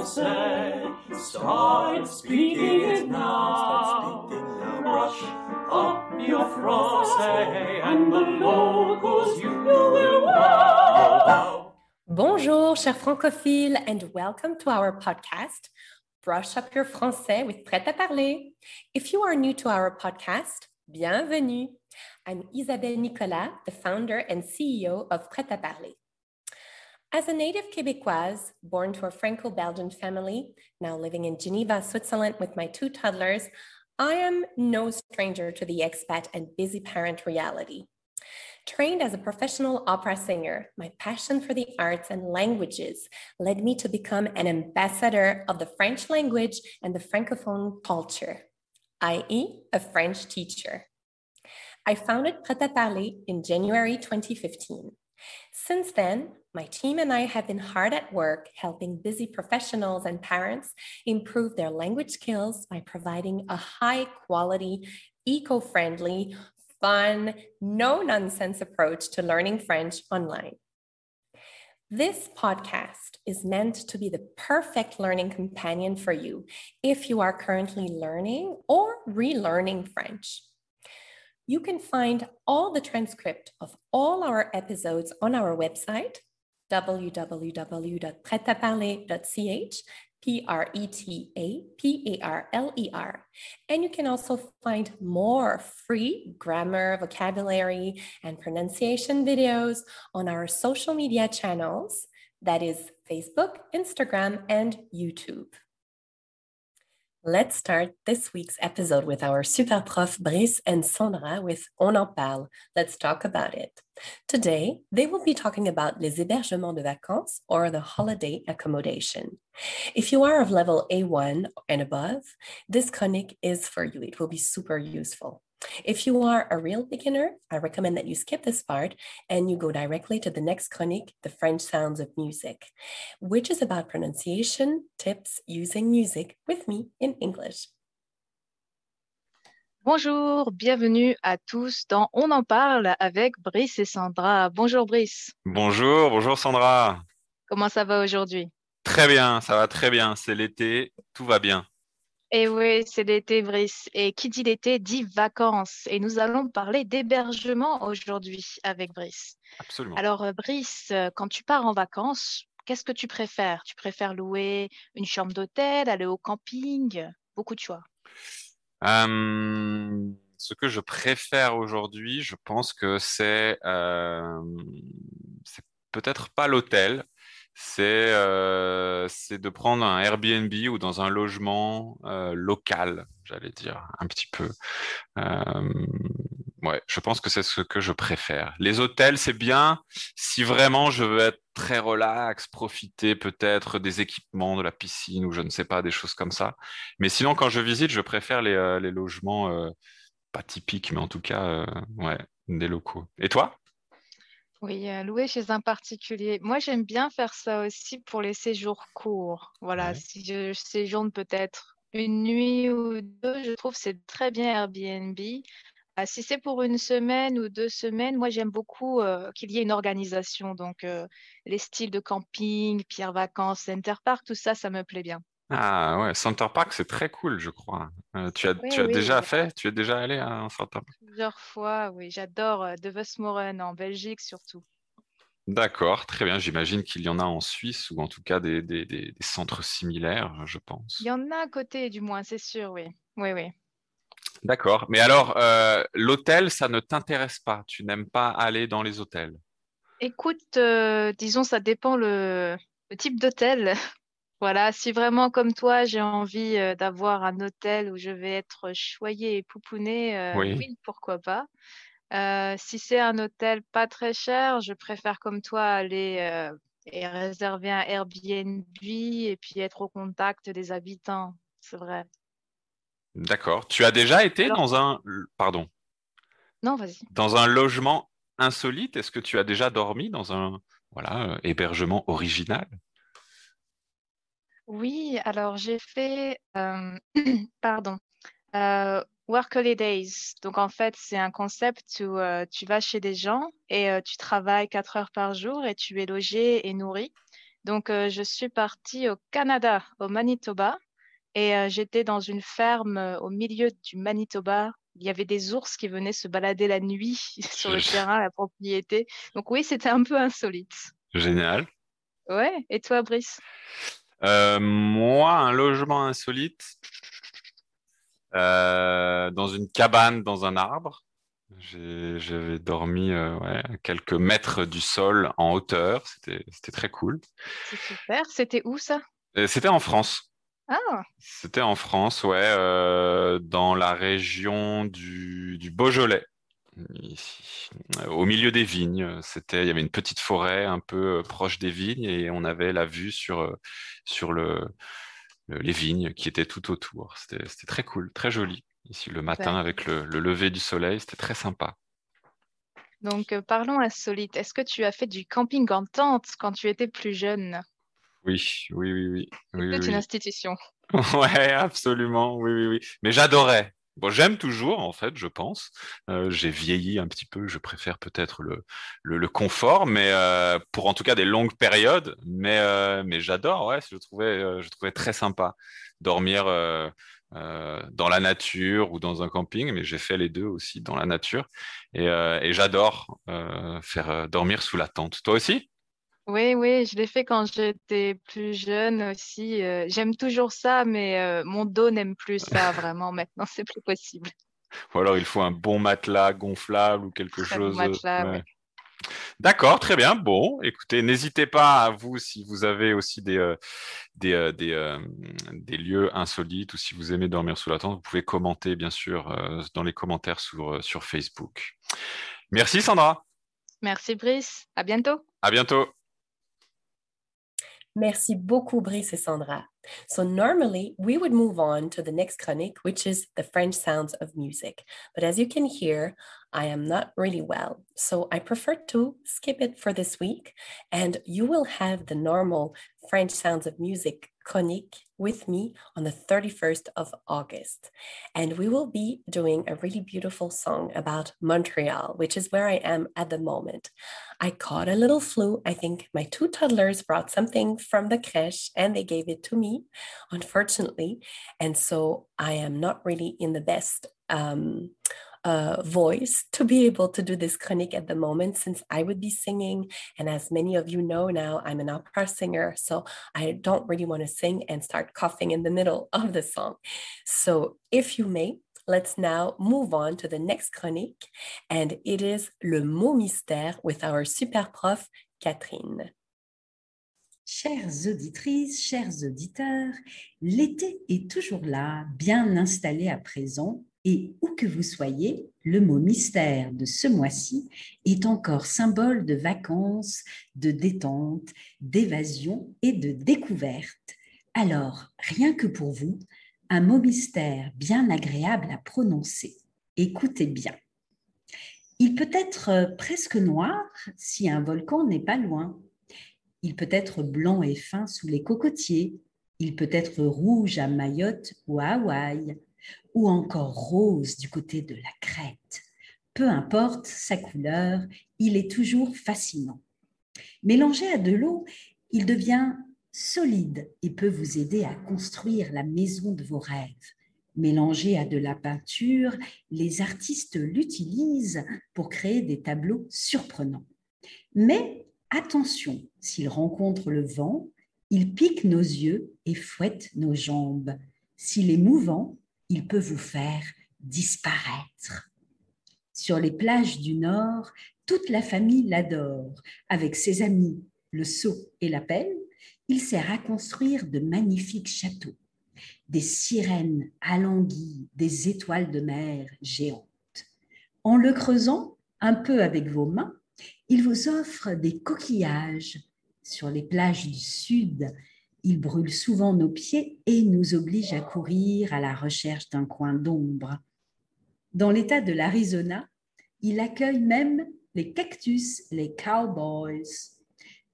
français. Start speaking it now. Up your and the locals you will wow. Bonjour, chers francophiles, and welcome to our podcast, Brush Up Your Français with Prêt à Parler. If you are new to our podcast, bienvenue. I'm Isabelle Nicolas, the founder and CEO of Prêt à Parler. As a native Quebecoise, born to a Franco Belgian family, now living in Geneva, Switzerland with my two toddlers, I am no stranger to the expat and busy parent reality. Trained as a professional opera singer, my passion for the arts and languages led me to become an ambassador of the French language and the Francophone culture, i.e., a French teacher. I founded Prêt à Parler in January 2015. Since then, my team and I have been hard at work helping busy professionals and parents improve their language skills by providing a high quality, eco friendly, fun, no nonsense approach to learning French online. This podcast is meant to be the perfect learning companion for you if you are currently learning or relearning French. You can find all the transcript of all our episodes on our website, www.pretaparler.ch, P R E T A P A R L E R. And you can also find more free grammar, vocabulary, and pronunciation videos on our social media channels that is, Facebook, Instagram, and YouTube. Let's start this week's episode with our super prof Brice and Sandra with On en parle. Let's talk about it. Today, they will be talking about les hébergements de vacances or the holiday accommodation. If you are of level A1 and above, this conic is for you. It will be super useful. If you are a real beginner, I recommend that you skip this part and you go directly to the next chronique, The French Sounds of Music, which is about pronunciation tips using music with me in English. Bonjour, bienvenue à tous dans On en parle avec Brice et Sandra. Bonjour Brice. Bonjour, bonjour Sandra. Comment ça va aujourd'hui? Très bien, ça va très bien. C'est l'été, tout va bien. Et oui, c'est l'été, Brice. Et qui dit l'été dit vacances. Et nous allons parler d'hébergement aujourd'hui avec Brice. Absolument. Alors, euh, Brice, euh, quand tu pars en vacances, qu'est-ce que tu préfères? Tu préfères louer une chambre d'hôtel, aller au camping? Beaucoup de choix. Euh, ce que je préfère aujourd'hui, je pense que c'est c'est peut-être pas l'hôtel, euh, c'est de prendre un Airbnb ou dans un logement euh, local, j'allais dire, un petit peu. Euh, ouais, je pense que c'est ce que je préfère. Les hôtels, c'est bien si vraiment je veux être très relax, profiter peut-être des équipements, de la piscine ou je ne sais pas, des choses comme ça. Mais sinon, quand je visite, je préfère les, les logements, pas typiques, mais en tout cas, ouais, des locaux. Et toi? Oui, louer chez un particulier. Moi, j'aime bien faire ça aussi pour les séjours courts. Voilà, si je séjourne peut-être une nuit ou deux, je trouve que c'est très bien Airbnb. Ah, si c'est pour une semaine ou deux semaines, moi, j'aime beaucoup qu'il y ait une organisation. Donc, les styles de camping, Pierre Vacances, Center Park, tout ça, ça me plaît bien. Ah ouais, Center Park, c'est très cool, je crois. Euh, tu as, tu as déjà fait, tu es déjà allé à un Center Park? Plusieurs fois, oui. J'adore euh, De Vesmoren en Belgique surtout. D'accord, très bien. J'imagine qu'il y en a en Suisse ou en tout cas des, des- des- des centres similaires, je pense. Il y en a à côté, du moins, c'est sûr, oui. Oui, oui. D'accord. Mais alors, euh, l'hôtel, ça ne t'intéresse pas? Tu n'aimes pas aller dans les hôtels? Écoute, euh, disons, ça dépend le, le type d'hôtel. Voilà, si vraiment comme toi, j'ai envie euh, d'avoir un hôtel où je vais être choyée et poupounée, euh, Oui. oui, pourquoi pas. Euh, si c'est un hôtel pas très cher, je préfère comme toi aller euh, et réserver un Airbnb et puis être au contact des habitants. C'est vrai. D'accord. Tu as déjà été Alors- dans un, pardon, Non, vas-y. dans un logement insolite? Est-ce que tu as déjà dormi dans un, voilà, hébergement original? Oui, alors j'ai fait, euh, pardon, euh, Work Holidays. Donc en fait, c'est un concept où euh, tu vas chez des gens et euh, tu travailles quatre heures par jour et tu es logé et nourri. Donc, je suis partie au Canada, au Manitoba, et j'étais dans une ferme au milieu du Manitoba. Il y avait des ours qui venaient se balader la nuit sur le terrain, la propriété. Donc oui, c'était un peu insolite. Génial. Ouais. Et toi, Brice? Moi, un logement insolite dans une cabane dans un arbre. J'avais dormi à quelques mètres du sol en hauteur. C'était très cool. C'est super. C'était où ça? C'était en France. Ah. C'était en France, ouais, euh, dans la région du, Beaujolais, au milieu des vignes. C'était, il y avait une petite forêt un peu euh, proche des vignes et on avait la vue sur, euh, sur le, les vignes qui étaient tout autour. C'était très cool, très joli. Ici le matin avec le, le lever du soleil, c'était très sympa. Donc parlons insolite. Est-ce que tu as fait du camping en tente quand tu étais plus jeune? Oui, oui, oui, oui. C'est une institution. ouais, absolument. Oui, oui, oui. Mais j'adorais. J'aime toujours, en fait, je pense. Euh, j'ai vieilli un petit peu. Je préfère peut-être le, confort, mais euh, pour en tout cas des longues périodes. Mais, euh, mais j'adore. Ouais, je trouvais, je trouvais très sympa dormir dans la nature ou dans un camping. Mais j'ai fait les deux aussi dans la nature, et j'adore faire dormir sous la tente. Toi aussi? Oui, oui, je l'ai fait quand j'étais plus jeune aussi. Euh, j'aime toujours ça, mais euh, mon dos n'aime plus ça vraiment. Maintenant, c'est plus possible. Ou alors il faut un bon matelas gonflable ou quelque chose. D'accord, très bien. Bon, écoutez, n'hésitez pas à vous si vous avez aussi des, euh, des, des, lieux insolites ou si vous aimez dormir sous la tente, vous pouvez commenter bien sûr dans les commentaires sur, sur Facebook. Merci Sandra. Merci Brice. À bientôt. À bientôt. Merci beaucoup, Brice et Sandra. So normally we would move on to the next chronique, which is the French sounds of music. But as you can hear, I am not really well. So I prefer to skip it for this week. And you will have the normal French sounds of music chronique with me on the 31st of August. And we will be doing a really beautiful song about Montreal, which is where I am at the moment. I caught a little flu. I think my two toddlers brought something from the creche and they gave it to me, unfortunately. And so I am not really in the best um, voice to be able to do this chronique at the moment since I would be singing. And as many of you know now, I'm an opera singer. So I don't really want to sing and start coughing in the middle of the song. So if you may, let's now move on to the next chronique. And it is Le mot mystère with our super prof, Catherine. Chères auditrices, chers auditeurs, l'été est toujours là, bien installé à présent, et où que vous soyez, le mot mystère de ce mois-ci est encore symbole de vacances, de détente, d'évasion et de découverte. Alors, rien que pour vous, un mot mystère bien agréable à prononcer. Écoutez bien. Il peut être presque noir si un volcan n'est pas loin. Il peut être blanc et fin sous les cocotiers. Il peut être rouge à Mayotte ou à Hawaï ou encore rose du côté de la crête. Peu importe sa couleur, il est toujours fascinant. Mélangé à de l'eau, il devient solide et peut vous aider à construire la maison de vos rêves. Mélangé à de la peinture, les artistes l'utilisent pour créer des tableaux surprenants. Mais attention, s'il rencontre le vent, il pique nos yeux et fouette nos jambes. S'il est mouvant, il peut vous faire disparaître. Sur les plages du Nord, toute la famille l'adore. Avec ses amis, le seau et la pelle, il sert à construire de magnifiques châteaux, des sirènes alanguies, des étoiles de mer géantes. En le creusant un peu avec vos mains, il vous offre des coquillages. Sur les plages du Sud, il brûle souvent nos pieds et nous oblige à courir à la recherche d'un coin d'ombre. Dans l'État de l'Arizona, il accueille même les cactus, les cowboys.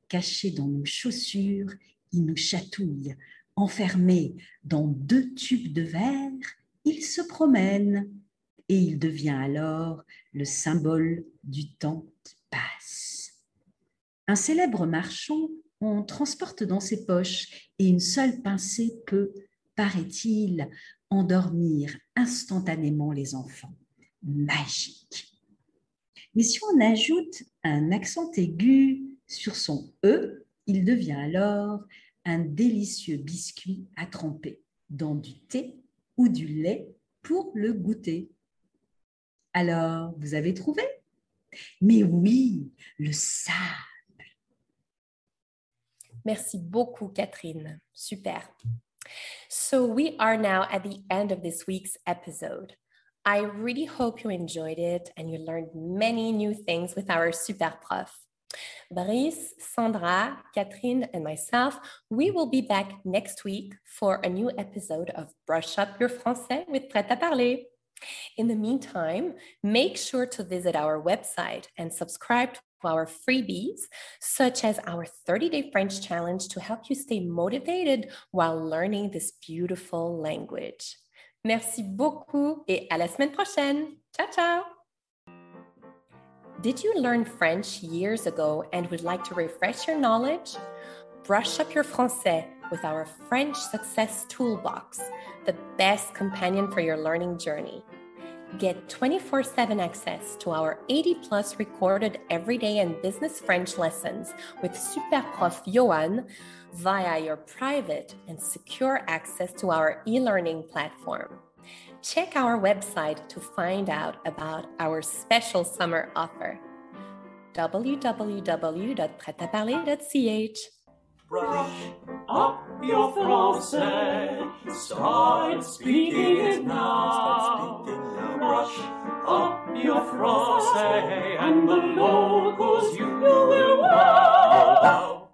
Cachés dans nos chaussures, il nous chatouille. Enfermés dans deux tubes de verre, il se promène et il devient alors le symbole du temps qui passe. Un célèbre marchand on transporte dans ses poches et une seule pincée peut, paraît-il, endormir instantanément les enfants. Magique. Mais si on ajoute un accent aigu sur son E, il devient alors un délicieux biscuit à tremper dans du thé ou du lait pour le goûter. Alors, vous avez trouvé? Mais oui, le sable. Merci beaucoup, Catherine. Super. So, we are now at the end of this week's episode. I really hope you enjoyed it and you learned many new things with our super prof. Brice, Sandra, Catherine, and myself, we will be back next week for a new episode of Brush Up Your Français with Prêt à Parler. In the meantime, make sure to visit our website and subscribe our freebies, such as our 30 day French challenge to help you stay motivated while learning this beautiful language. Merci beaucoup et à la semaine prochaine. Ciao, ciao. Did you learn French years ago and would like to refresh your knowledge? Brush up your français with our French Success Toolbox, the best companion for your learning journey. Get 24 7 access to our 80 plus recorded everyday and business French lessons with Super Prof Johan via your private and secure access to our e learning platform check our website to find out about our special summer offer www.pretaparler.ch. Brush up your français. Start speaking it now. Brush up your français, and the locals you will wow.